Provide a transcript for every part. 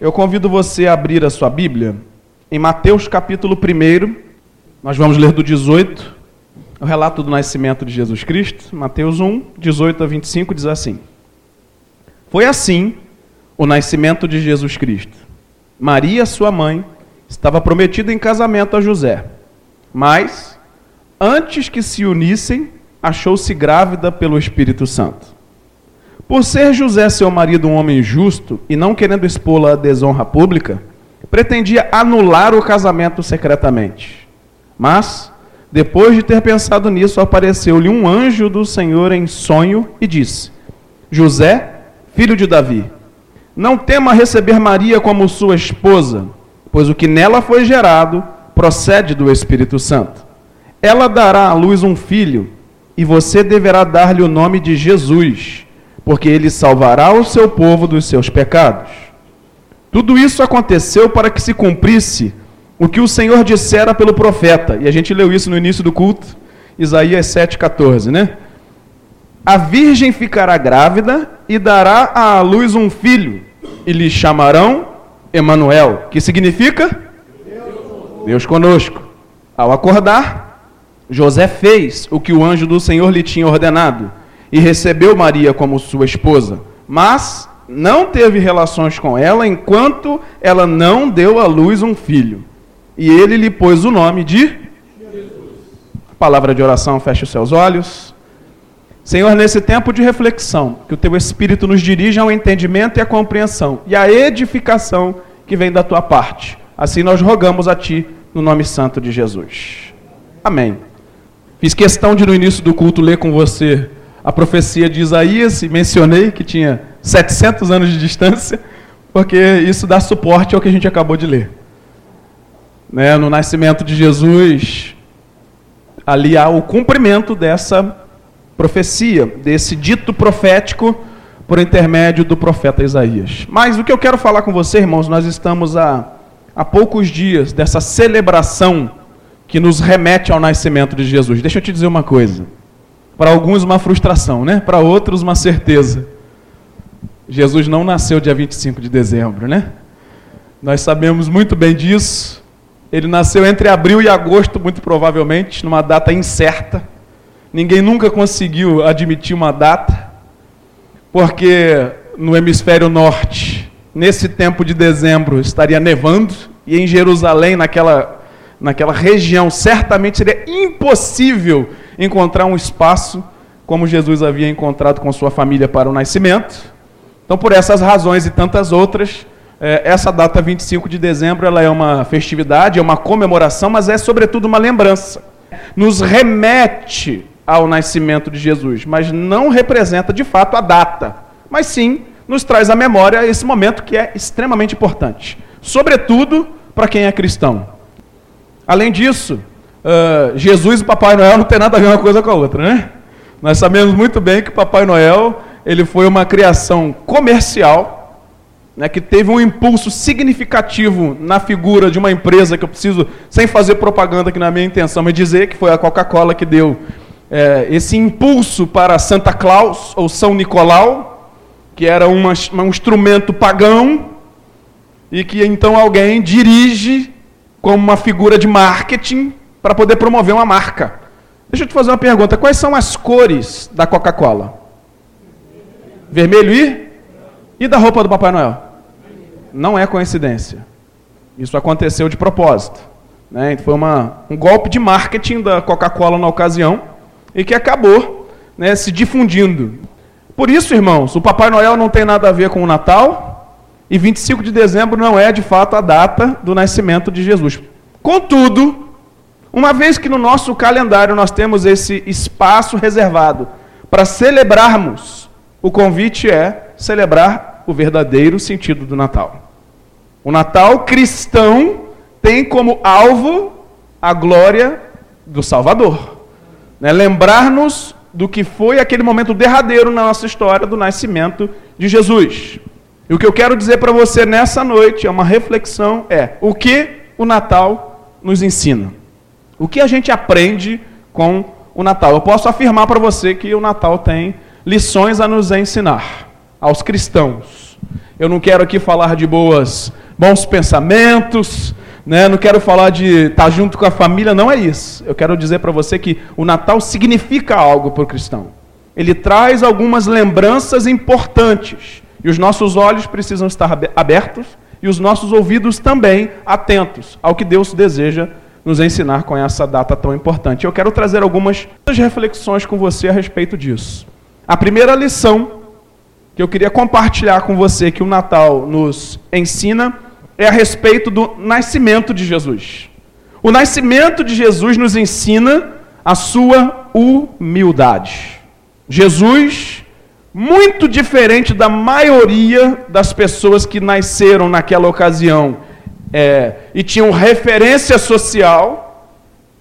Eu convido você a abrir a sua Bíblia em Mateus capítulo 1. Nós vamos ler do 18, o relato do nascimento de Jesus Cristo. Mateus 1, 18 a 25 diz assim: Foi assim o nascimento de Jesus Cristo. Maria, sua mãe, estava prometida em casamento a José, mas antes que se unissem, achou-se grávida pelo Espírito Santo. Por ser José seu marido um homem justo e não querendo expô-la à desonra pública, pretendia anular o casamento secretamente. Mas, depois de ter pensado nisso, apareceu-lhe um anjo do Senhor em sonho e disse: José, filho de Davi, não tema receber Maria como sua esposa, pois o que nela foi gerado procede do Espírito Santo. Ela dará à luz um filho, e você deverá dar-lhe o nome de Jesus porque ele salvará o seu povo dos seus pecados. Tudo isso aconteceu para que se cumprisse o que o Senhor dissera pelo profeta, e a gente leu isso no início do culto, Isaías 7,14, né? A virgem ficará grávida e dará à luz um filho, e lhe chamarão Emanuel, que significa Deus conosco. Ao acordar, José fez o que o anjo do Senhor lhe tinha ordenado e recebeu Maria como sua esposa, mas não teve relações com ela enquanto ela não deu à luz um filho. E ele lhe pôs o nome de. Palavra de oração, feche os seus olhos. Senhor, nesse tempo de reflexão, que o teu Espírito nos dirija ao entendimento e à compreensão e à edificação que vem da tua parte. Assim nós rogamos a ti, no nome santo de Jesus. Amém. Fiz questão de, no início do culto, ler com você a profecia de Isaías, e mencionei que tinha 700 anos de distância, porque isso dá suporte ao que a gente acabou de ler. Né, no nascimento de Jesus, ali há o cumprimento dessa profecia, desse dito profético por intermédio do profeta Isaías. Mas o que eu quero falar com você, irmãos, nós estamos a, a poucos dias dessa celebração que nos remete ao nascimento de Jesus. Deixa eu te dizer uma coisa. Para alguns, uma frustração, né? Para outros, uma certeza. Jesus não nasceu dia 25 de dezembro, né? Nós sabemos muito bem disso. Ele nasceu entre abril e agosto, muito provavelmente, numa data incerta. Ninguém nunca conseguiu admitir uma data, porque no hemisfério norte, nesse tempo de dezembro, estaria nevando, e em Jerusalém, naquela, naquela região, certamente seria impossível encontrar um espaço como Jesus havia encontrado com sua família para o nascimento. Então, por essas razões e tantas outras, é, essa data 25 de dezembro ela é uma festividade, é uma comemoração, mas é sobretudo uma lembrança. Nos remete ao nascimento de Jesus, mas não representa de fato a data, mas sim nos traz à memória esse momento que é extremamente importante, sobretudo para quem é cristão. Além disso, uh, Jesus e Papai Noel não tem nada a ver uma coisa com a outra, né? Nós sabemos muito bem que Papai Noel ele foi uma criação comercial, né, que teve um impulso significativo na figura de uma empresa que eu preciso, sem fazer propaganda aqui na minha intenção, mas dizer que foi a Coca-Cola que deu é, esse impulso para Santa Claus ou São Nicolau, que era uma, um instrumento pagão, e que então alguém dirige como uma figura de marketing para poder promover uma marca. Deixa eu te fazer uma pergunta: quais são as cores da Coca-Cola? Vermelho e? E da roupa do Papai Noel? Não é coincidência. Isso aconteceu de propósito. Né? Foi uma, um golpe de marketing da Coca-Cola na ocasião e que acabou né, se difundindo. Por isso, irmãos, o Papai Noel não tem nada a ver com o Natal e 25 de dezembro não é de fato a data do nascimento de Jesus. Contudo, uma vez que no nosso calendário nós temos esse espaço reservado para celebrarmos, o convite é celebrar o verdadeiro sentido do Natal. O Natal cristão tem como alvo a glória do Salvador. Né? Lembrar-nos do que foi aquele momento derradeiro na nossa história do nascimento de Jesus. E o que eu quero dizer para você nessa noite é uma reflexão: é o que o Natal nos ensina. O que a gente aprende com o Natal? Eu posso afirmar para você que o Natal tem lições a nos ensinar, aos cristãos. Eu não quero aqui falar de boas, bons pensamentos, né? não quero falar de estar junto com a família, não é isso. Eu quero dizer para você que o Natal significa algo para o cristão. Ele traz algumas lembranças importantes. E os nossos olhos precisam estar abertos e os nossos ouvidos também atentos ao que Deus deseja nos ensinar com essa data tão importante. Eu quero trazer algumas reflexões com você a respeito disso. A primeira lição que eu queria compartilhar com você que o Natal nos ensina é a respeito do nascimento de Jesus. O nascimento de Jesus nos ensina a sua humildade. Jesus, muito diferente da maioria das pessoas que nasceram naquela ocasião é, e tinham referência social,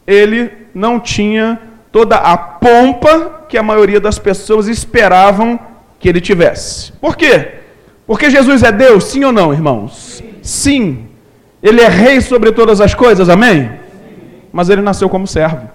ele não tinha toda a pompa que a maioria das pessoas esperavam que ele tivesse. Por quê? Porque Jesus é Deus, sim ou não, irmãos? Sim. Ele é rei sobre todas as coisas, amém? Mas ele nasceu como servo.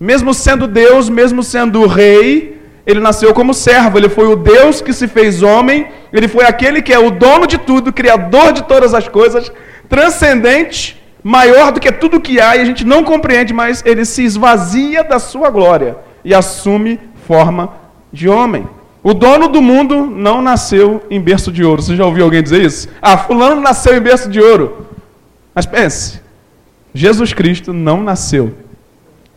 Mesmo sendo Deus, mesmo sendo rei, ele nasceu como servo. Ele foi o Deus que se fez homem. Ele foi aquele que é o dono de tudo, criador de todas as coisas, transcendente, maior do que tudo que há e a gente não compreende, mas ele se esvazia da sua glória e assume forma de homem. O dono do mundo não nasceu em berço de ouro. Você já ouviu alguém dizer isso? Ah, fulano nasceu em berço de ouro. Mas pense, Jesus Cristo não nasceu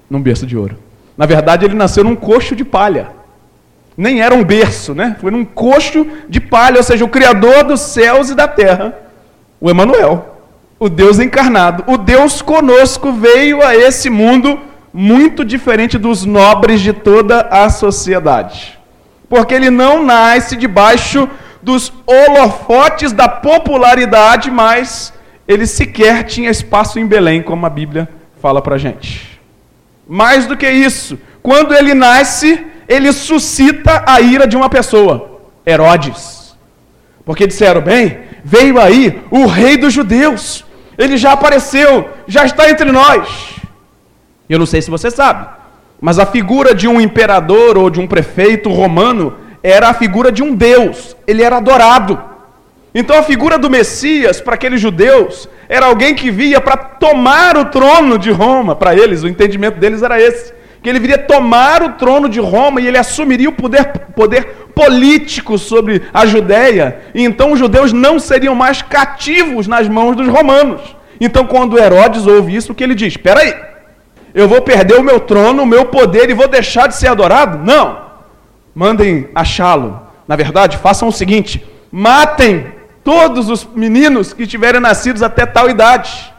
num berço de ouro. Na verdade, ele nasceu num coxo de palha. Nem era um berço, né? Foi num coxo de palha, ou seja, o Criador dos céus e da terra, o Emanuel, o Deus encarnado, o Deus conosco veio a esse mundo muito diferente dos nobres de toda a sociedade porque ele não nasce debaixo dos holofotes da popularidade, mas ele sequer tinha espaço em Belém, como a Bíblia fala para gente. Mais do que isso, quando ele nasce, ele suscita a ira de uma pessoa, Herodes. Porque disseram, bem, veio aí o rei dos judeus, ele já apareceu, já está entre nós. Eu não sei se você sabe, mas a figura de um imperador ou de um prefeito romano era a figura de um Deus, ele era adorado. Então a figura do Messias, para aqueles judeus, era alguém que via para tomar o trono de Roma, para eles, o entendimento deles era esse. Que ele viria tomar o trono de Roma e ele assumiria o poder, poder político sobre a Judéia. E então os judeus não seriam mais cativos nas mãos dos romanos. Então, quando Herodes ouve isso, o que ele diz? Espera aí, eu vou perder o meu trono, o meu poder e vou deixar de ser adorado? Não. Mandem achá-lo. Na verdade, façam o seguinte: matem todos os meninos que tiverem nascidos até tal idade.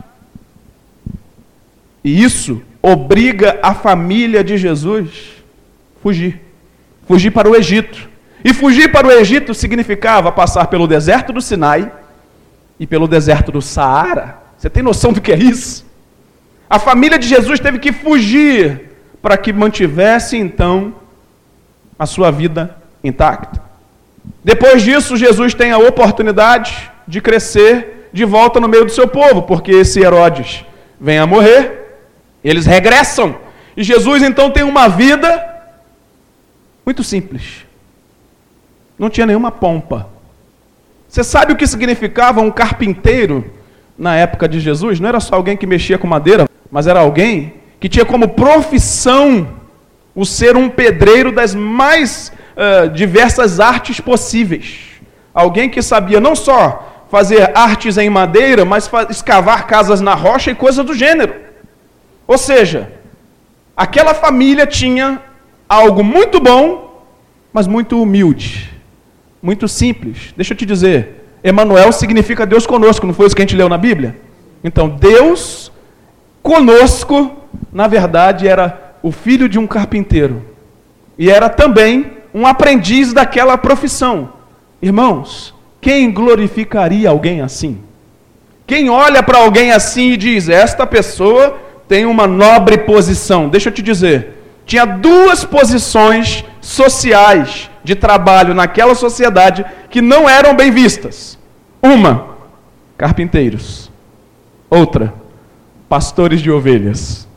E isso obriga a família de Jesus a fugir. Fugir para o Egito. E fugir para o Egito significava passar pelo deserto do Sinai e pelo deserto do Saara. Você tem noção do que é isso? A família de Jesus teve que fugir para que mantivesse então a sua vida intacta. Depois disso, Jesus tem a oportunidade de crescer de volta no meio do seu povo, porque esse Herodes vem a morrer, eles regressam. E Jesus então tem uma vida muito simples. Não tinha nenhuma pompa. Você sabe o que significava um carpinteiro na época de Jesus? Não era só alguém que mexia com madeira mas era alguém que tinha como profissão o ser um pedreiro das mais uh, diversas artes possíveis. Alguém que sabia não só fazer artes em madeira, mas escavar casas na rocha e coisas do gênero. Ou seja, aquela família tinha algo muito bom, mas muito humilde, muito simples. Deixa eu te dizer, Emanuel significa Deus conosco, não foi isso que a gente leu na Bíblia? Então, Deus conosco, na verdade, era o filho de um carpinteiro. E era também um aprendiz daquela profissão. Irmãos, quem glorificaria alguém assim? Quem olha para alguém assim e diz: Esta pessoa tem uma nobre posição. Deixa eu te dizer, tinha duas posições sociais de trabalho naquela sociedade que não eram bem vistas. Uma, carpinteiros. Outra, pastores de ovelhas.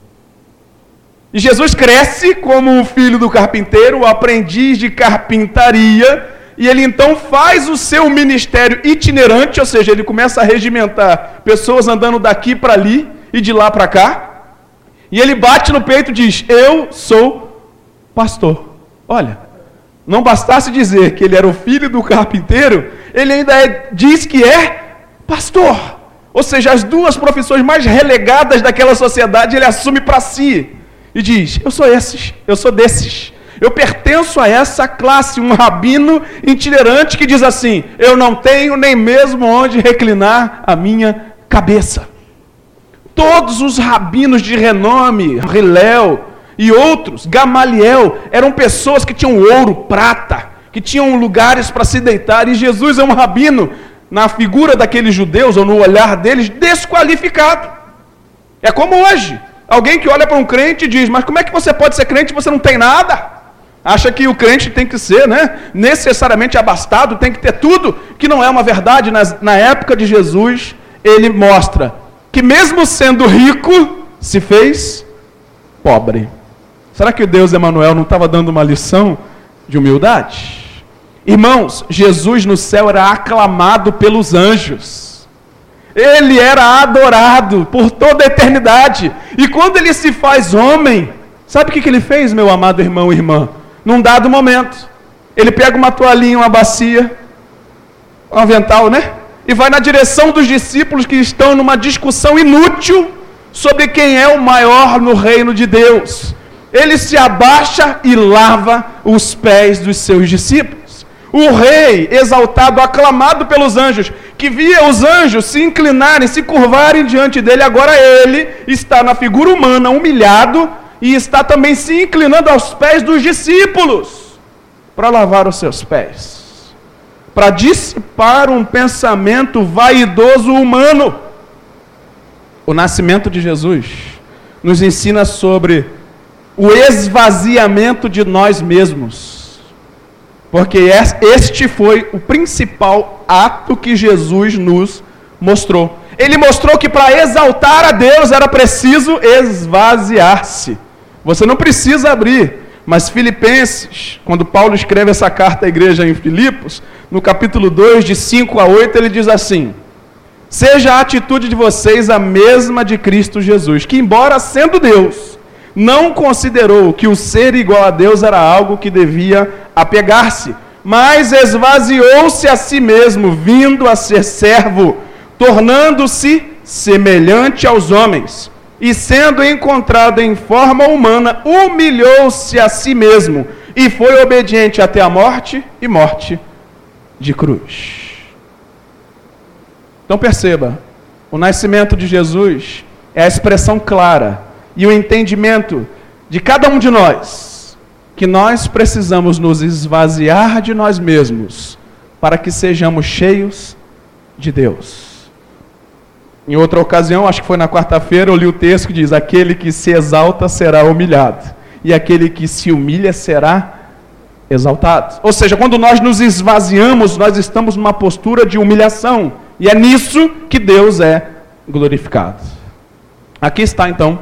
E Jesus cresce como o filho do carpinteiro, o aprendiz de carpintaria, e ele então faz o seu ministério itinerante, ou seja, ele começa a regimentar pessoas andando daqui para ali e de lá para cá. E ele bate no peito e diz: Eu sou pastor. Olha, não bastasse dizer que ele era o filho do carpinteiro, ele ainda é, diz que é pastor. Ou seja, as duas profissões mais relegadas daquela sociedade ele assume para si e diz: Eu sou esses, eu sou desses. Eu pertenço a essa classe, um rabino itinerante que diz assim: Eu não tenho nem mesmo onde reclinar a minha cabeça. Todos os rabinos de renome, Riléu e outros, Gamaliel, eram pessoas que tinham ouro, prata, que tinham lugares para se deitar, e Jesus é um rabino, na figura daqueles judeus, ou no olhar deles, desqualificado. É como hoje. Alguém que olha para um crente e diz: Mas como é que você pode ser crente se você não tem nada? Acha que o crente tem que ser né, necessariamente abastado, tem que ter tudo, que não é uma verdade. Na época de Jesus, ele mostra que, mesmo sendo rico, se fez pobre. Será que Deus Emanuel não estava dando uma lição de humildade? Irmãos, Jesus no céu era aclamado pelos anjos. Ele era adorado por toda a eternidade. E quando ele se faz homem, sabe o que, que ele fez, meu amado irmão e irmã? num dado momento. Ele pega uma toalhinha, uma bacia, um avental, né? E vai na direção dos discípulos que estão numa discussão inútil sobre quem é o maior no reino de Deus. Ele se abaixa e lava os pés dos seus discípulos. O rei, exaltado, aclamado pelos anjos, que via os anjos se inclinarem, se curvarem diante dele, agora ele está na figura humana, humilhado, e está também se inclinando aos pés dos discípulos para lavar os seus pés, para dissipar um pensamento vaidoso humano. O nascimento de Jesus nos ensina sobre o esvaziamento de nós mesmos, porque este foi o principal ato que Jesus nos mostrou. Ele mostrou que para exaltar a Deus era preciso esvaziar-se. Você não precisa abrir, mas Filipenses, quando Paulo escreve essa carta à igreja em Filipos, no capítulo 2, de 5 a 8, ele diz assim: Seja a atitude de vocês a mesma de Cristo Jesus, que, embora sendo Deus, não considerou que o ser igual a Deus era algo que devia apegar-se, mas esvaziou-se a si mesmo, vindo a ser servo, tornando-se semelhante aos homens e sendo encontrado em forma humana, humilhou-se a si mesmo e foi obediente até a morte e morte de cruz. Então perceba, o nascimento de Jesus é a expressão clara e o entendimento de cada um de nós que nós precisamos nos esvaziar de nós mesmos para que sejamos cheios de Deus. Em outra ocasião, acho que foi na quarta-feira, eu li o texto que diz: Aquele que se exalta será humilhado, e aquele que se humilha será exaltado. Ou seja, quando nós nos esvaziamos, nós estamos numa postura de humilhação, e é nisso que Deus é glorificado. Aqui está então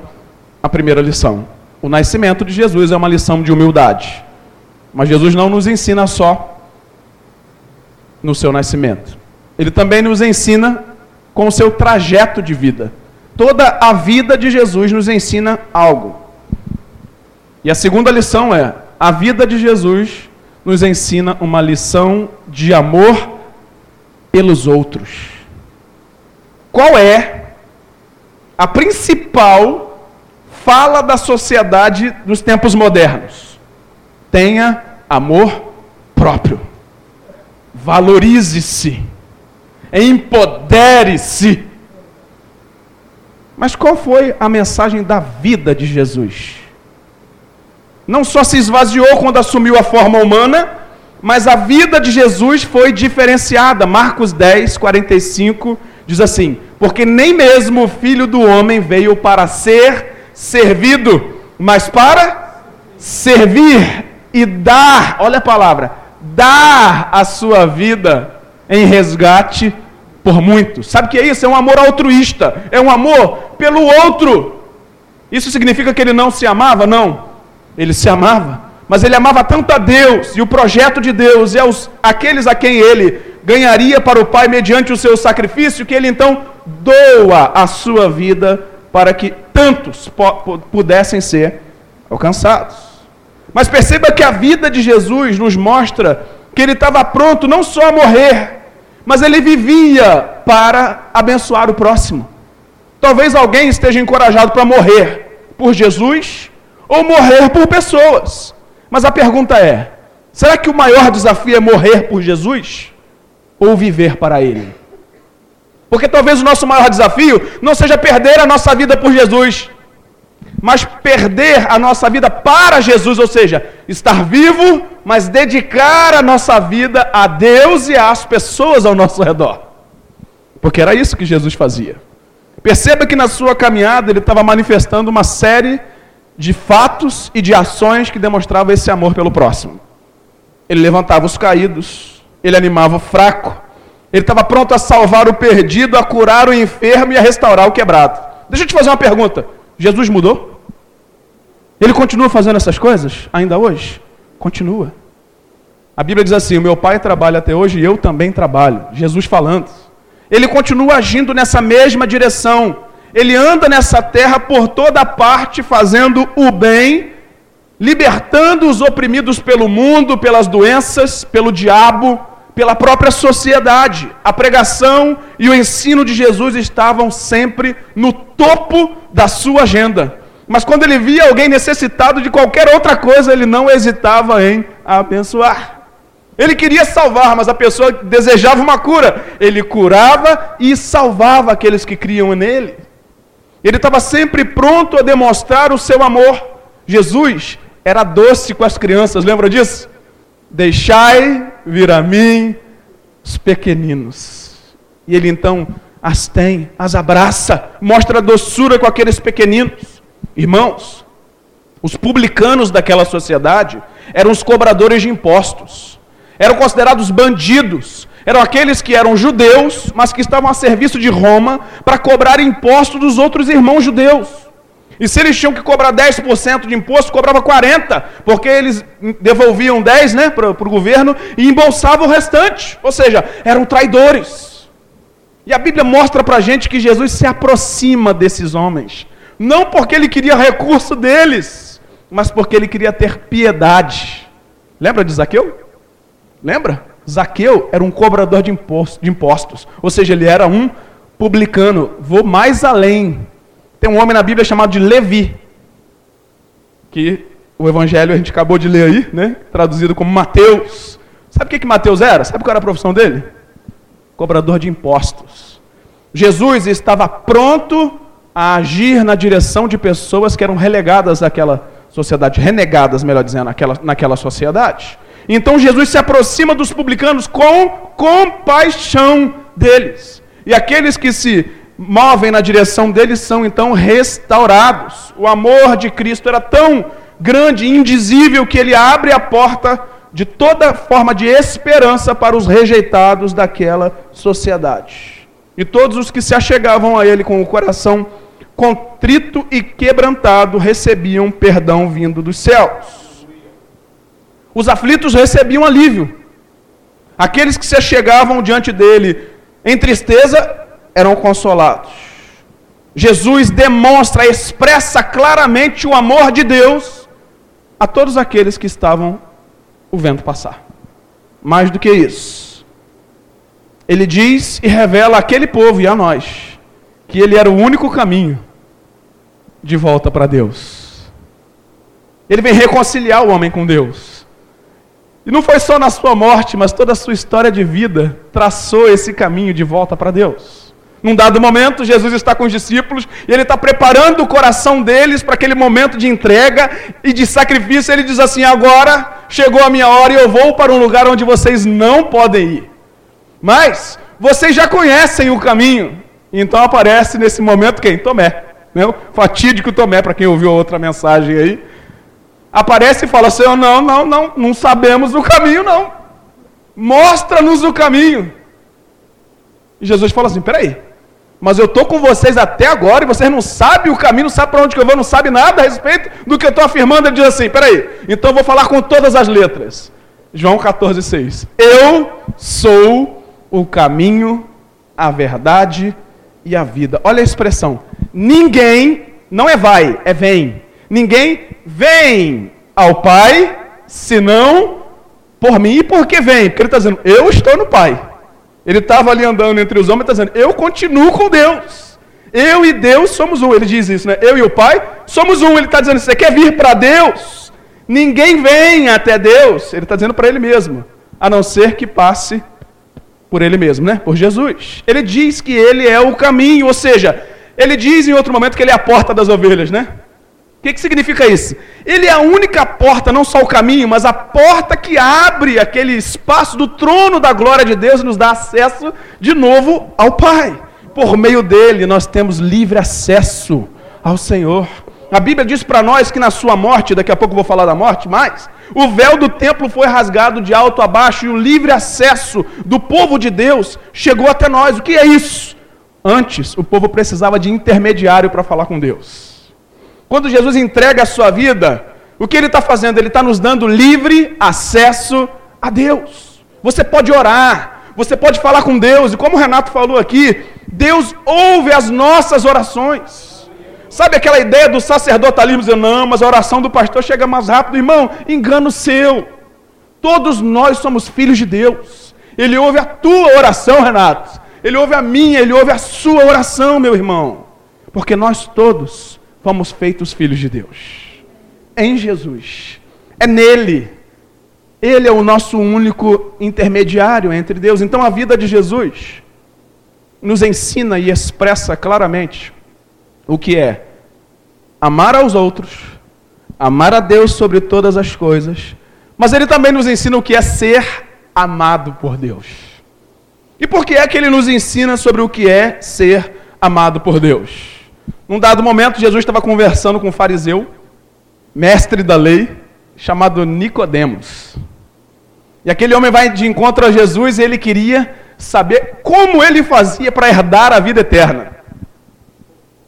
a primeira lição. O nascimento de Jesus é uma lição de humildade. Mas Jesus não nos ensina só no seu nascimento. Ele também nos ensina com o seu trajeto de vida. Toda a vida de Jesus nos ensina algo. E a segunda lição é: a vida de Jesus nos ensina uma lição de amor pelos outros. Qual é a principal fala da sociedade dos tempos modernos? Tenha amor próprio. Valorize-se empodere-se. Mas qual foi a mensagem da vida de Jesus? Não só se esvaziou quando assumiu a forma humana, mas a vida de Jesus foi diferenciada. Marcos 10, 45 diz assim: Porque nem mesmo o filho do homem veio para ser servido, mas para servir e dar, olha a palavra, dar a sua vida em resgate por muitos. Sabe o que é isso? É um amor altruísta, é um amor pelo outro. Isso significa que ele não se amava? Não. Ele se amava, mas ele amava tanto a Deus e o projeto de Deus e aos, aqueles a quem ele ganharia para o Pai mediante o seu sacrifício, que ele então doa a sua vida para que tantos pudessem ser alcançados. Mas perceba que a vida de Jesus nos mostra que ele estava pronto não só a morrer, mas ele vivia para abençoar o próximo. Talvez alguém esteja encorajado para morrer por Jesus ou morrer por pessoas. Mas a pergunta é: será que o maior desafio é morrer por Jesus ou viver para Ele? Porque talvez o nosso maior desafio não seja perder a nossa vida por Jesus, mas perder a nossa vida para Jesus, ou seja, estar vivo, mas dedicar a nossa vida a Deus e às pessoas ao nosso redor. Porque era isso que Jesus fazia. Perceba que na sua caminhada ele estava manifestando uma série de fatos e de ações que demonstravam esse amor pelo próximo. Ele levantava os caídos, ele animava o fraco, ele estava pronto a salvar o perdido, a curar o enfermo e a restaurar o quebrado. Deixa eu te fazer uma pergunta: Jesus mudou? Ele continua fazendo essas coisas ainda hoje? Continua. A Bíblia diz assim: O meu pai trabalha até hoje e eu também trabalho. Jesus falando. Ele continua agindo nessa mesma direção. Ele anda nessa terra por toda parte, fazendo o bem, libertando os oprimidos pelo mundo, pelas doenças, pelo diabo, pela própria sociedade. A pregação e o ensino de Jesus estavam sempre no topo da sua agenda. Mas quando ele via alguém necessitado de qualquer outra coisa, ele não hesitava em abençoar. Ele queria salvar, mas a pessoa desejava uma cura. Ele curava e salvava aqueles que criam nele. Ele estava sempre pronto a demonstrar o seu amor. Jesus era doce com as crianças, lembra disso? Deixai vir a mim os pequeninos. E ele então as tem, as abraça, mostra doçura com aqueles pequeninos. Irmãos, os publicanos daquela sociedade eram os cobradores de impostos, eram considerados bandidos, eram aqueles que eram judeus, mas que estavam a serviço de Roma para cobrar imposto dos outros irmãos judeus. E se eles tinham que cobrar 10% de imposto, cobrava 40%, porque eles devolviam 10% né, para o governo e embolsavam o restante. Ou seja, eram traidores. E a Bíblia mostra para a gente que Jesus se aproxima desses homens. Não porque ele queria recurso deles, mas porque ele queria ter piedade. Lembra de Zaqueu? Lembra? Zaqueu era um cobrador de impostos, ou seja, ele era um publicano. Vou mais além. Tem um homem na Bíblia chamado de Levi, que o evangelho a gente acabou de ler aí, né? traduzido como Mateus. Sabe o que, que Mateus era? Sabe qual era a profissão dele? Cobrador de impostos. Jesus estava pronto a agir na direção de pessoas que eram relegadas àquela sociedade, renegadas, melhor dizendo, naquela, naquela sociedade. Então Jesus se aproxima dos publicanos com compaixão deles. E aqueles que se movem na direção deles são então restaurados. O amor de Cristo era tão grande e indizível que ele abre a porta de toda forma de esperança para os rejeitados daquela sociedade. E todos os que se achegavam a ele com o coração contrito e quebrantado recebiam perdão vindo dos céus. Os aflitos recebiam alívio. Aqueles que se chegavam diante dele em tristeza eram consolados. Jesus demonstra, expressa claramente o amor de Deus a todos aqueles que estavam o vendo passar. Mais do que isso, ele diz e revela àquele povo e a nós que ele era o único caminho de volta para Deus. Ele vem reconciliar o homem com Deus. E não foi só na sua morte, mas toda a sua história de vida traçou esse caminho de volta para Deus. Num dado momento, Jesus está com os discípulos e ele está preparando o coração deles para aquele momento de entrega e de sacrifício. Ele diz assim: Agora chegou a minha hora e eu vou para um lugar onde vocês não podem ir. Mas vocês já conhecem o caminho. Então aparece nesse momento quem? Tomé. Né? Fatídico Tomé, para quem ouviu outra mensagem aí aparece e fala: Senhor, não, não, não, não sabemos o caminho, não. Mostra-nos o caminho. E Jesus fala assim: peraí, mas eu estou com vocês até agora e vocês não sabem o caminho, não sabem para onde que eu vou, não sabem nada a respeito do que eu estou afirmando. Ele diz assim: peraí, então eu vou falar com todas as letras. João 14, 6. Eu sou o caminho, a verdade e a vida. Olha a expressão. Ninguém, não é vai, é vem. Ninguém vem ao Pai, senão por mim. E por que vem? Porque ele está dizendo, eu estou no Pai. Ele estava ali andando entre os homens está dizendo, eu continuo com Deus. Eu e Deus somos um. Ele diz isso, né? Eu e o Pai somos um. Ele está dizendo, você quer vir para Deus? Ninguém vem até Deus. Ele está dizendo para ele mesmo, a não ser que passe por ele mesmo, né? Por Jesus. Ele diz que ele é o caminho, ou seja, ele diz em outro momento que ele é a porta das ovelhas, né? O que, que significa isso? Ele é a única porta, não só o caminho, mas a porta que abre aquele espaço do trono da glória de Deus e nos dá acesso de novo ao Pai. Por meio dele nós temos livre acesso ao Senhor. A Bíblia diz para nós que na sua morte, daqui a pouco eu vou falar da morte, mas o véu do templo foi rasgado de alto a baixo e o livre acesso do povo de Deus chegou até nós. O que é isso? Antes, o povo precisava de intermediário para falar com Deus. Quando Jesus entrega a sua vida, o que ele está fazendo? Ele está nos dando livre acesso a Deus. Você pode orar, você pode falar com Deus, e como o Renato falou aqui, Deus ouve as nossas orações. Sabe aquela ideia do sacerdotalismo dizendo, não, mas a oração do pastor chega mais rápido, irmão? Engano seu. Todos nós somos filhos de Deus. Ele ouve a tua oração, Renato. Ele ouve a minha, ele ouve a sua oração, meu irmão. Porque nós todos fomos feitos filhos de Deus. Em Jesus. É nele. Ele é o nosso único intermediário entre Deus. Então a vida de Jesus nos ensina e expressa claramente o que é amar aos outros, amar a Deus sobre todas as coisas, mas ele também nos ensina o que é ser amado por Deus. E por que é que ele nos ensina sobre o que é ser amado por Deus? Num dado momento, Jesus estava conversando com um fariseu, mestre da lei, chamado Nicodemos. E aquele homem vai de encontro a Jesus e ele queria saber como ele fazia para herdar a vida eterna.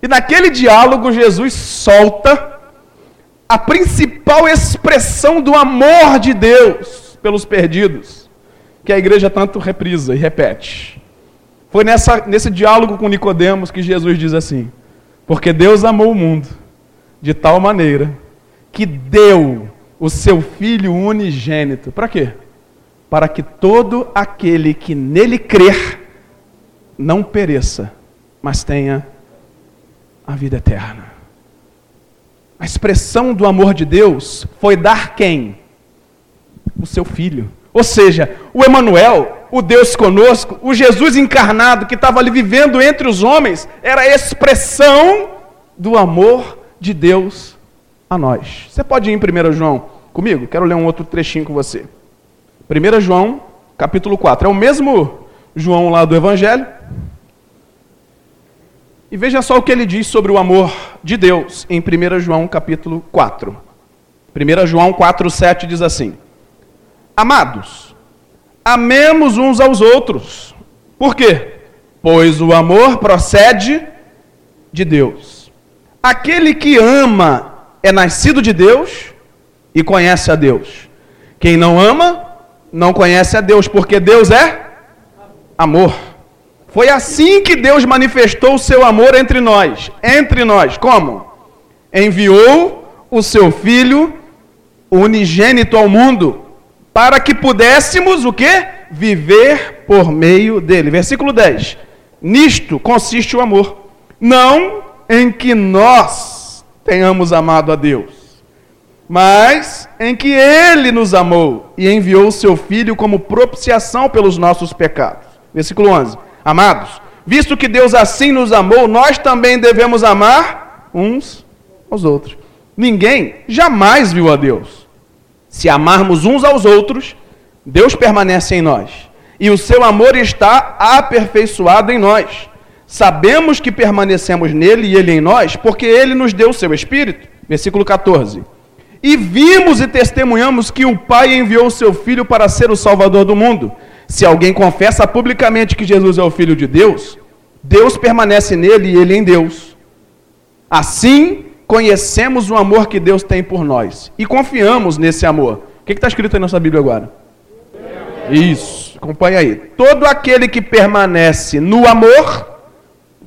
E naquele diálogo, Jesus solta a principal expressão do amor de Deus pelos perdidos, que a igreja tanto reprisa e repete. Foi nessa, nesse diálogo com Nicodemos que Jesus diz assim: porque Deus amou o mundo de tal maneira que deu o seu Filho unigênito. Para quê? Para que todo aquele que nele crer não pereça, mas tenha a vida eterna. A expressão do amor de Deus foi dar quem? O seu filho. Ou seja, o Emanuel, o Deus conosco, o Jesus encarnado que estava ali vivendo entre os homens, era a expressão do amor de Deus a nós. Você pode ir em 1 João comigo? Quero ler um outro trechinho com você. 1 João, capítulo 4. É o mesmo João lá do Evangelho. E veja só o que ele diz sobre o amor de Deus em 1 João, capítulo 4. 1 João 4, 7 diz assim: Amados, amemos uns aos outros. Por quê? Pois o amor procede de Deus. Aquele que ama é nascido de Deus e conhece a Deus. Quem não ama, não conhece a Deus, porque Deus é amor. Foi assim que Deus manifestou o seu amor entre nós. Entre nós, como? Enviou o seu filho unigênito ao mundo para que pudéssemos o quê? Viver por meio dele. Versículo 10. Nisto consiste o amor, não em que nós tenhamos amado a Deus, mas em que ele nos amou e enviou o seu filho como propiciação pelos nossos pecados. Versículo 11. Amados, visto que Deus assim nos amou, nós também devemos amar uns aos outros. Ninguém jamais viu a Deus. Se amarmos uns aos outros, Deus permanece em nós. E o seu amor está aperfeiçoado em nós. Sabemos que permanecemos nele e ele em nós, porque ele nos deu o seu Espírito. Versículo 14. E vimos e testemunhamos que o Pai enviou o seu Filho para ser o Salvador do mundo. Se alguém confessa publicamente que Jesus é o Filho de Deus, Deus permanece nele e ele em Deus. Assim, conhecemos o amor que Deus tem por nós e confiamos nesse amor. O que está escrito aí na nossa Bíblia agora? Isso, acompanha aí. Todo aquele que permanece no amor,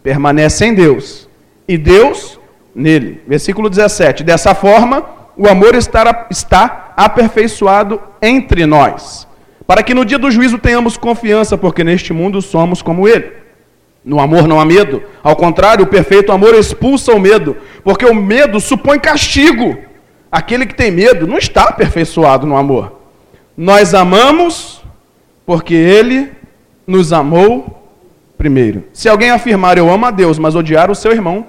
permanece em Deus, e Deus nele. Versículo 17. Dessa forma, o amor está, está aperfeiçoado entre nós, para que no dia do juízo tenhamos confiança, porque neste mundo somos como Ele. No amor não há medo, ao contrário, o perfeito amor expulsa o medo, porque o medo supõe castigo. Aquele que tem medo não está aperfeiçoado no amor. Nós amamos porque Ele nos amou primeiro. Se alguém afirmar eu amo a Deus, mas odiar o seu irmão,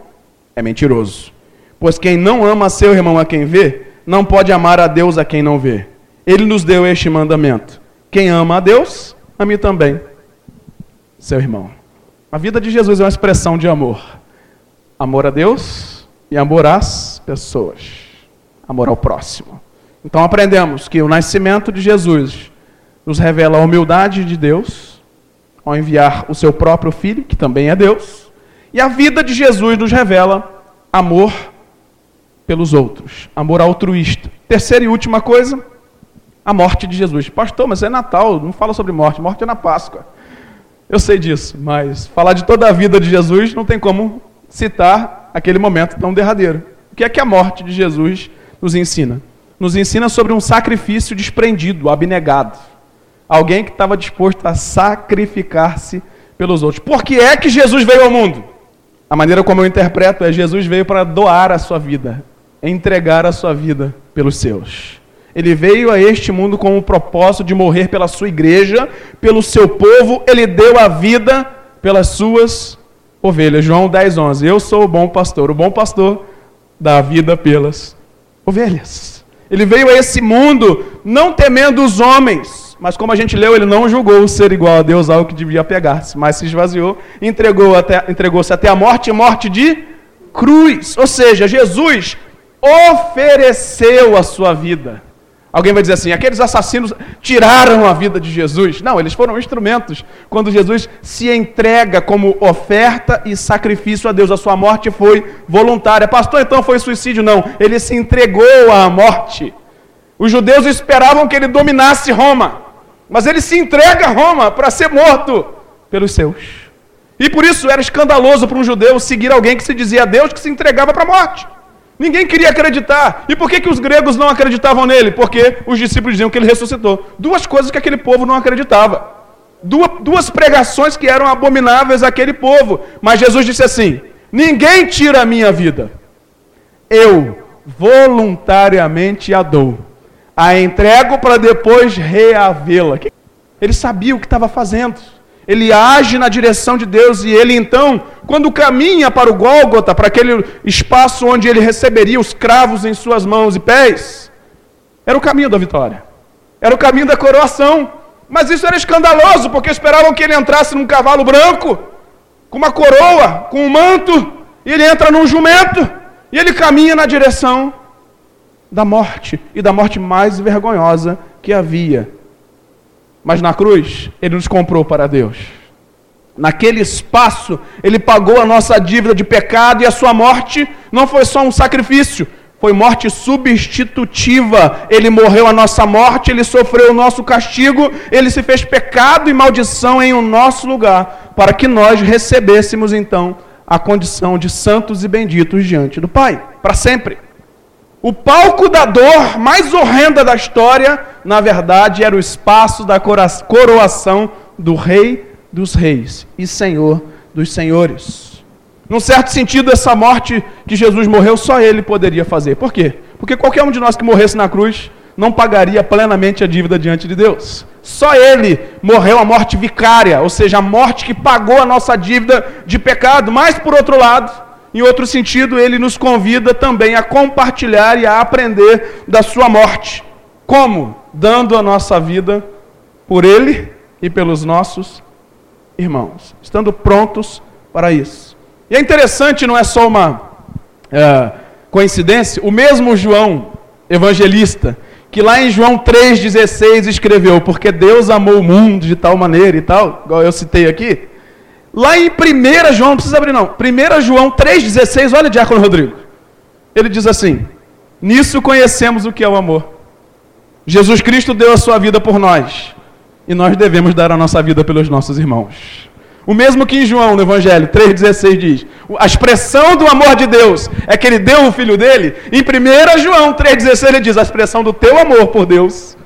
é mentiroso. Pois quem não ama seu irmão a quem vê, não pode amar a Deus a quem não vê. Ele nos deu este mandamento: quem ama a Deus, ame também seu irmão. A vida de Jesus é uma expressão de amor. Amor a Deus e amor às pessoas. Amor ao próximo. Então aprendemos que o nascimento de Jesus nos revela a humildade de Deus ao enviar o seu próprio filho, que também é Deus, e a vida de Jesus nos revela amor pelos outros, amor altruísta. Terceira e última coisa, a morte de Jesus. Pastor, mas é Natal, não fala sobre morte, morte é na Páscoa. Eu sei disso, mas falar de toda a vida de Jesus não tem como citar aquele momento tão derradeiro. O que é que a morte de Jesus nos ensina? Nos ensina sobre um sacrifício desprendido, abnegado. Alguém que estava disposto a sacrificar-se pelos outros. Por que é que Jesus veio ao mundo? A maneira como eu interpreto é: Jesus veio para doar a sua vida, entregar a sua vida pelos seus. Ele veio a este mundo com o propósito de morrer pela sua igreja, pelo seu povo, ele deu a vida pelas suas ovelhas. João 10, 11. Eu sou o bom pastor. O bom pastor dá a vida pelas ovelhas. Ele veio a esse mundo não temendo os homens, mas como a gente leu, ele não julgou ser igual a Deus algo que devia pegar-se, mas se esvaziou, entregou até, entregou-se até a morte, morte de cruz. Ou seja, Jesus ofereceu a sua vida. Alguém vai dizer assim: aqueles assassinos tiraram a vida de Jesus. Não, eles foram instrumentos. Quando Jesus se entrega como oferta e sacrifício a Deus, a sua morte foi voluntária. Pastor, então foi suicídio? Não, ele se entregou à morte. Os judeus esperavam que ele dominasse Roma. Mas ele se entrega a Roma para ser morto pelos seus. E por isso era escandaloso para um judeu seguir alguém que se dizia Deus que se entregava para a morte. Ninguém queria acreditar. E por que, que os gregos não acreditavam nele? Porque os discípulos diziam que ele ressuscitou. Duas coisas que aquele povo não acreditava. Duas, duas pregações que eram abomináveis àquele povo. Mas Jesus disse assim: Ninguém tira a minha vida. Eu voluntariamente a dou a entrego para depois reavê-la. Ele sabia o que estava fazendo. Ele age na direção de Deus e ele então, quando caminha para o Gólgota, para aquele espaço onde ele receberia os cravos em suas mãos e pés, era o caminho da vitória. Era o caminho da coroação. Mas isso era escandaloso, porque esperavam que ele entrasse num cavalo branco, com uma coroa, com um manto, e ele entra num jumento, e ele caminha na direção da morte e da morte mais vergonhosa que havia. Mas na cruz, ele nos comprou para Deus. Naquele espaço, ele pagou a nossa dívida de pecado e a sua morte não foi só um sacrifício, foi morte substitutiva. Ele morreu a nossa morte, ele sofreu o nosso castigo, ele se fez pecado e maldição em o nosso lugar, para que nós recebêssemos então a condição de santos e benditos diante do Pai, para sempre. O palco da dor mais horrenda da história, na verdade, era o espaço da coroação do Rei dos Reis e Senhor dos Senhores. Num certo sentido, essa morte que Jesus morreu, só ele poderia fazer. Por quê? Porque qualquer um de nós que morresse na cruz não pagaria plenamente a dívida diante de Deus. Só ele morreu a morte vicária, ou seja, a morte que pagou a nossa dívida de pecado. Mas, por outro lado, em outro sentido, ele nos convida também a compartilhar e a aprender da sua morte. Como? Dando a nossa vida por ele e pelos nossos irmãos. Estando prontos para isso. E é interessante, não é só uma é, coincidência, o mesmo João, evangelista, que lá em João 3,16 escreveu: Porque Deus amou o mundo de tal maneira e tal, igual eu citei aqui. Lá em 1 João, não precisa abrir não. 1 João 3,16, olha Diácono Rodrigo. Ele diz assim: Nisso conhecemos o que é o amor. Jesus Cristo deu a sua vida por nós. E nós devemos dar a nossa vida pelos nossos irmãos. O mesmo que em João, no Evangelho 3,16 diz: a expressão do amor de Deus é que ele deu o filho dele. Em 1 João 3,16 ele diz: a expressão do teu amor por Deus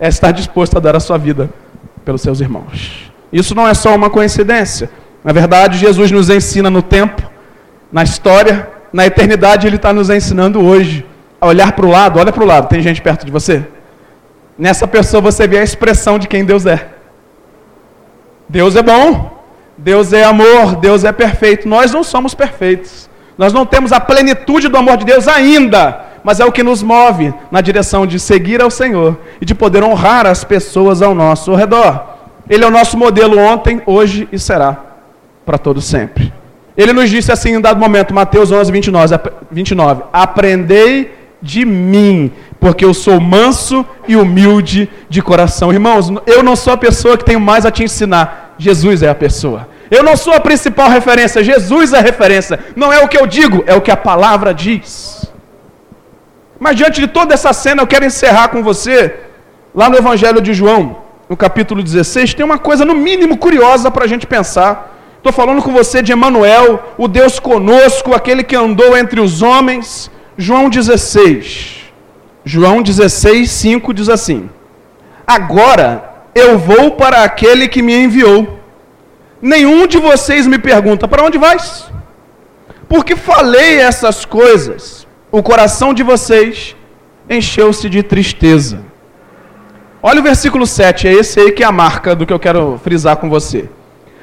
é estar disposto a dar a sua vida pelos seus irmãos. Isso não é só uma coincidência. Na verdade, Jesus nos ensina no tempo, na história, na eternidade, Ele está nos ensinando hoje a olhar para o lado. Olha para o lado, tem gente perto de você? Nessa pessoa você vê a expressão de quem Deus é. Deus é bom, Deus é amor, Deus é perfeito. Nós não somos perfeitos. Nós não temos a plenitude do amor de Deus ainda, mas é o que nos move na direção de seguir ao Senhor e de poder honrar as pessoas ao nosso redor. Ele é o nosso modelo ontem, hoje e será para todo sempre. Ele nos disse assim em dado momento, Mateus 11, 29, 29 Aprendei de mim, porque eu sou manso e humilde de coração. Irmãos, eu não sou a pessoa que tenho mais a te ensinar, Jesus é a pessoa. Eu não sou a principal referência, Jesus é a referência. Não é o que eu digo, é o que a palavra diz. Mas diante de toda essa cena, eu quero encerrar com você, lá no Evangelho de João, no capítulo 16, tem uma coisa no mínimo curiosa para a gente pensar. Estou falando com você de Emanuel, o Deus conosco, aquele que andou entre os homens. João 16. João 16, 5 diz assim: Agora eu vou para aquele que me enviou. Nenhum de vocês me pergunta: Para onde vais? Porque falei essas coisas o coração de vocês encheu-se de tristeza. Olha o versículo 7, é esse aí que é a marca do que eu quero frisar com você.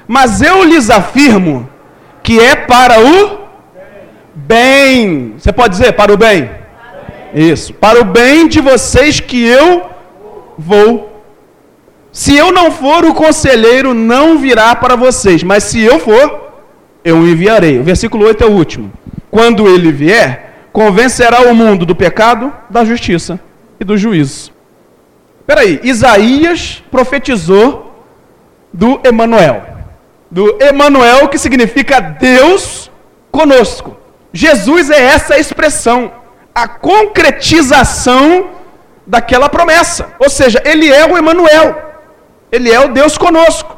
Mas eu lhes afirmo que é para o bem. Você pode dizer para o bem? Isso, para o bem de vocês que eu vou. Se eu não for, o conselheiro não virá para vocês, mas se eu for, eu enviarei. O versículo 8 é o último. Quando ele vier, convencerá o mundo do pecado, da justiça e do juízo. Espera aí, Isaías profetizou do Emanuel. Do Emanuel que significa Deus conosco. Jesus é essa expressão, a concretização daquela promessa. Ou seja, ele é o Emanuel. Ele é o Deus conosco.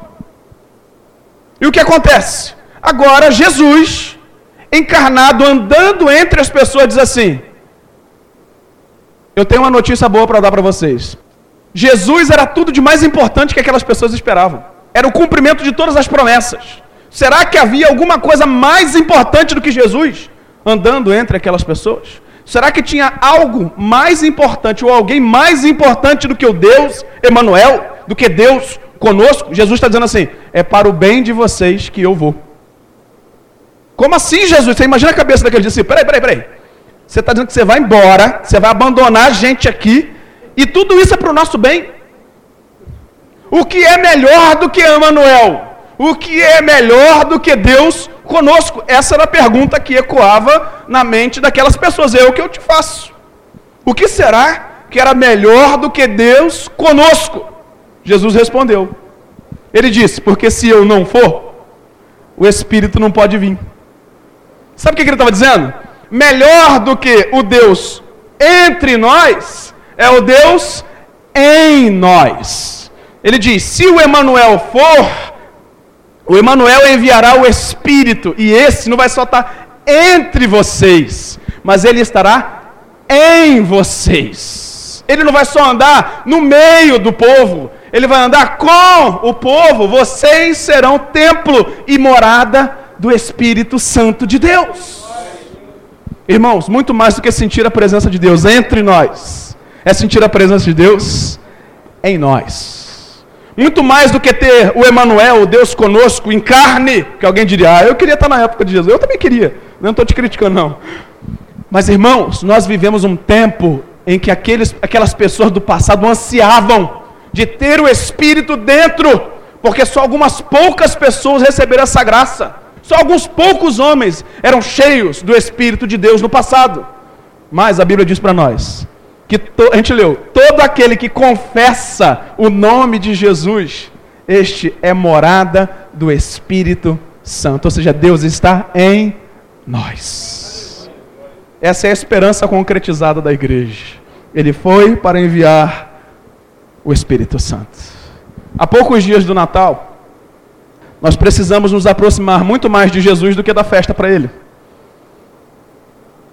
E o que acontece? Agora Jesus encarnado andando entre as pessoas, diz assim: Eu tenho uma notícia boa para dar para vocês. Jesus era tudo de mais importante que aquelas pessoas esperavam. Era o cumprimento de todas as promessas. Será que havia alguma coisa mais importante do que Jesus andando entre aquelas pessoas? Será que tinha algo mais importante ou alguém mais importante do que o Deus Emanuel, do que Deus conosco? Jesus está dizendo assim: é para o bem de vocês que eu vou. Como assim, Jesus? Você imagina a cabeça daquele discípulo. Peraí, peraí, peraí. Você está dizendo que você vai embora, você vai abandonar a gente aqui, e tudo isso é para o nosso bem. O que é melhor do que Emanuel? O que é melhor do que Deus conosco? Essa era a pergunta que ecoava na mente daquelas pessoas. É o que eu te faço. O que será que era melhor do que Deus conosco? Jesus respondeu. Ele disse: Porque se eu não for, o Espírito não pode vir. Sabe o que ele estava dizendo? Melhor do que o Deus entre nós é o Deus em nós. Ele diz: se o Emanuel for, o Emanuel enviará o Espírito, e esse não vai só estar entre vocês, mas ele estará em vocês. Ele não vai só andar no meio do povo, ele vai andar com o povo. Vocês serão templo e morada do Espírito Santo de Deus. Irmãos, muito mais do que sentir a presença de Deus entre nós, é sentir a presença de Deus em nós. Muito mais do que ter o Emanuel, o Deus conosco, em carne, que alguém diria, ah, eu queria estar na época de Jesus. Eu também queria, não estou te criticando, não. Mas, irmãos, nós vivemos um tempo em que aqueles, aquelas pessoas do passado ansiavam de ter o Espírito dentro, porque só algumas poucas pessoas receberam essa graça. Só alguns poucos homens eram cheios do Espírito de Deus no passado. Mas a Bíblia diz para nós que to, a gente leu: todo aquele que confessa o nome de Jesus, este é morada do Espírito Santo. Ou seja, Deus está em nós. Essa é a esperança concretizada da igreja. Ele foi para enviar o Espírito Santo. Há poucos dias do Natal, nós precisamos nos aproximar muito mais de Jesus do que da festa para Ele.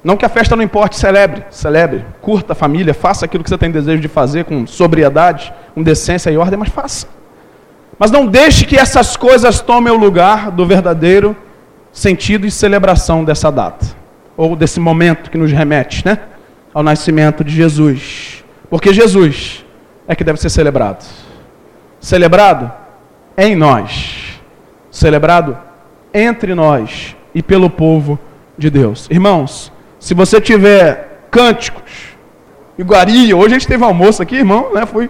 Não que a festa não importe, celebre, celebre, curta a família, faça aquilo que você tem desejo de fazer com sobriedade, com decência e ordem, mas faça. Mas não deixe que essas coisas tomem o lugar do verdadeiro sentido e celebração dessa data, ou desse momento que nos remete, né, ao nascimento de Jesus. Porque Jesus é que deve ser celebrado. Celebrado em nós, celebrado entre nós e pelo povo de Deus. Irmãos, se você tiver cânticos, iguaria, hoje a gente teve almoço aqui, irmão, né? Fui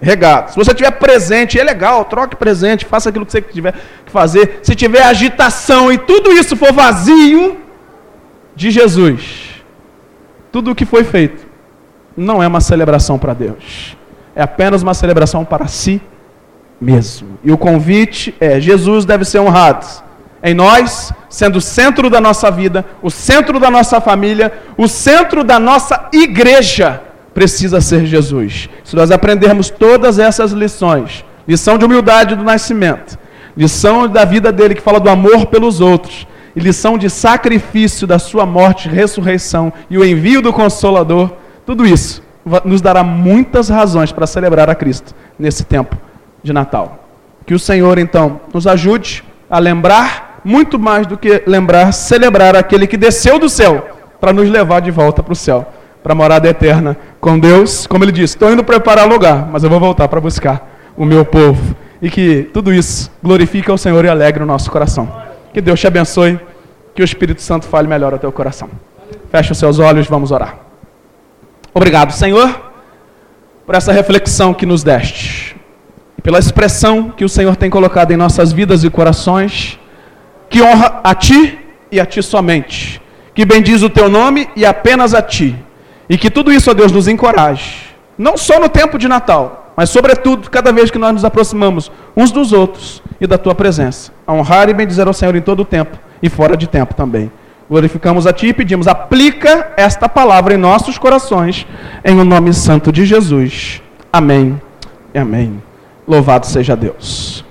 regado. Se você tiver presente, é legal, troque presente, faça aquilo que você tiver que fazer. Se tiver agitação e tudo isso for vazio de Jesus, tudo o que foi feito não é uma celebração para Deus. É apenas uma celebração para si mesmo. E o convite é: Jesus deve ser honrado em nós, sendo o centro da nossa vida, o centro da nossa família, o centro da nossa igreja, precisa ser Jesus. Se nós aprendermos todas essas lições, lição de humildade do nascimento, lição da vida dele que fala do amor pelos outros, e lição de sacrifício da sua morte, ressurreição e o envio do consolador, tudo isso nos dará muitas razões para celebrar a Cristo nesse tempo de Natal. Que o Senhor então nos ajude a lembrar muito mais do que lembrar, celebrar aquele que desceu do céu para nos levar de volta para o céu, para a morada eterna com Deus. Como ele disse, estou indo preparar lugar, mas eu vou voltar para buscar o meu povo. E que tudo isso glorifique ao Senhor e alegre o nosso coração. Que Deus te abençoe, que o Espírito Santo fale melhor ao teu coração. Feche os seus olhos, vamos orar. Obrigado, Senhor, por essa reflexão que nos deste. Pela expressão que o Senhor tem colocado em nossas vidas e corações que honra a ti e a ti somente, que bendiz o teu nome e apenas a ti. E que tudo isso, ó Deus, nos encoraje, não só no tempo de Natal, mas sobretudo cada vez que nós nos aproximamos uns dos outros e da tua presença, a honrar e bendizer ao Senhor em todo o tempo e fora de tempo também. Glorificamos a Ti e pedimos, aplica esta palavra em nossos corações, em o nome santo de Jesus. Amém amém. Louvado seja Deus.